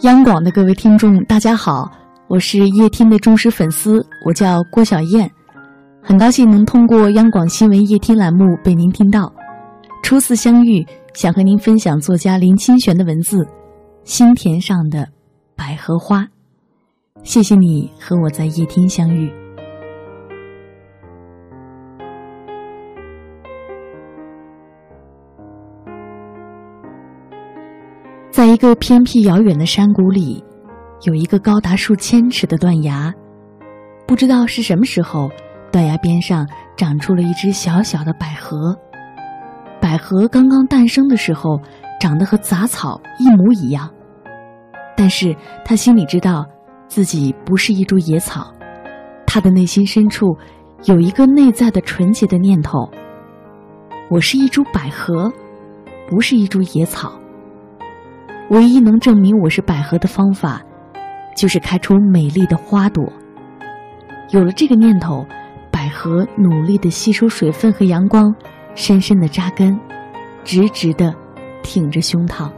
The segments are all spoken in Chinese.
央广的各位听众，大家好，我是夜听的忠实粉丝，我叫郭小燕，很高兴能通过央广新闻夜听栏目被您听到。初次相遇，想和您分享作家林清玄的文字《心田上的百合花》。谢谢你和我在夜听相遇。在一个偏僻遥远的山谷里，有一个高达数千尺的断崖。不知道是什么时候，断崖边上长出了一只小小的百合。百合刚刚诞生的时候，长得和杂草一模一样。但是他心里知道，自己不是一株野草。他的内心深处有一个内在的纯洁的念头：我是一株百合，不是一株野草。唯一能证明我是百合的方法，就是开出美丽的花朵。有了这个念头，百合努力的吸收水分和阳光，深深的扎根，直直的挺着胸膛。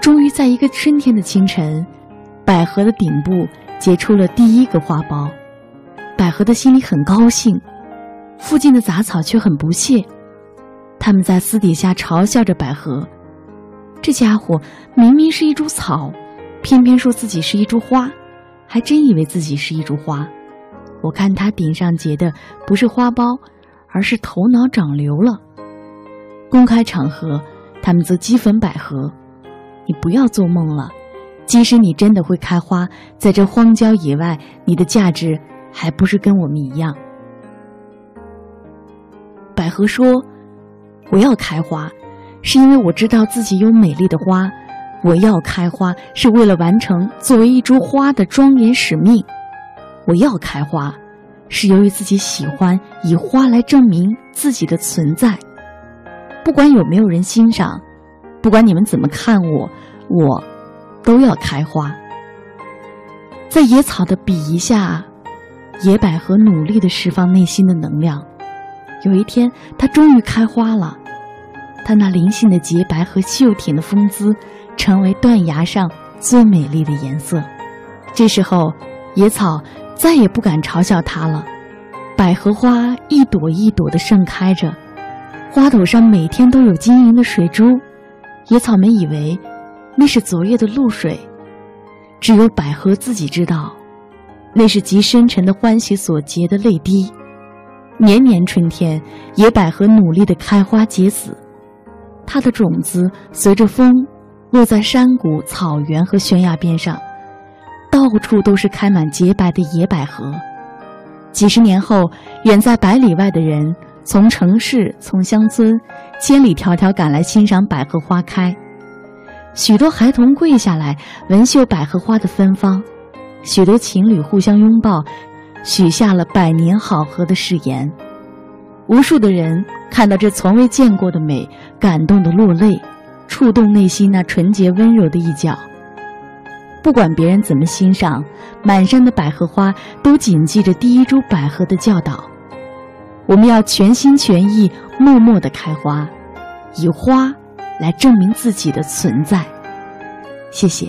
终于在一个春天的清晨，百合的顶部结出了第一个花苞。百合的心里很高兴，附近的杂草却很不屑，他们在私底下嘲笑着百合。这家伙明明是一株草，偏偏说自己是一株花，还真以为自己是一株花。我看他顶上结的不是花苞，而是头脑长瘤了。公开场合，他们则讥讽百合：“你不要做梦了，即使你真的会开花，在这荒郊野外，你的价值还不是跟我们一样。”百合说：“我要开花。”是因为我知道自己有美丽的花，我要开花是为了完成作为一株花的庄严使命。我要开花，是由于自己喜欢以花来证明自己的存在。不管有没有人欣赏，不管你们怎么看我，我都要开花。在野草的鄙夷下，野百合努力的释放内心的能量。有一天，它终于开花了。它那灵性的洁白和秀挺的风姿，成为断崖上最美丽的颜色。这时候，野草再也不敢嘲笑它了。百合花一朵一朵的盛开着，花朵上每天都有晶莹的水珠。野草们以为那是昨夜的露水，只有百合自己知道，那是极深沉的欢喜所结的泪滴。年年春天，野百合努力的开花结籽。它的种子随着风，落在山谷、草原和悬崖边上，到处都是开满洁白的野百合。几十年后，远在百里外的人，从城市、从乡村，千里迢迢赶来欣赏百合花开。许多孩童跪下来闻嗅百合花的芬芳，许多情侣互相拥抱，许下了百年好合的誓言。无数的人看到这从未见过的美，感动的落泪，触动内心那纯洁温柔的一角。不管别人怎么欣赏，满山的百合花都谨记着第一株百合的教导：我们要全心全意、默默的开花，以花来证明自己的存在。谢谢。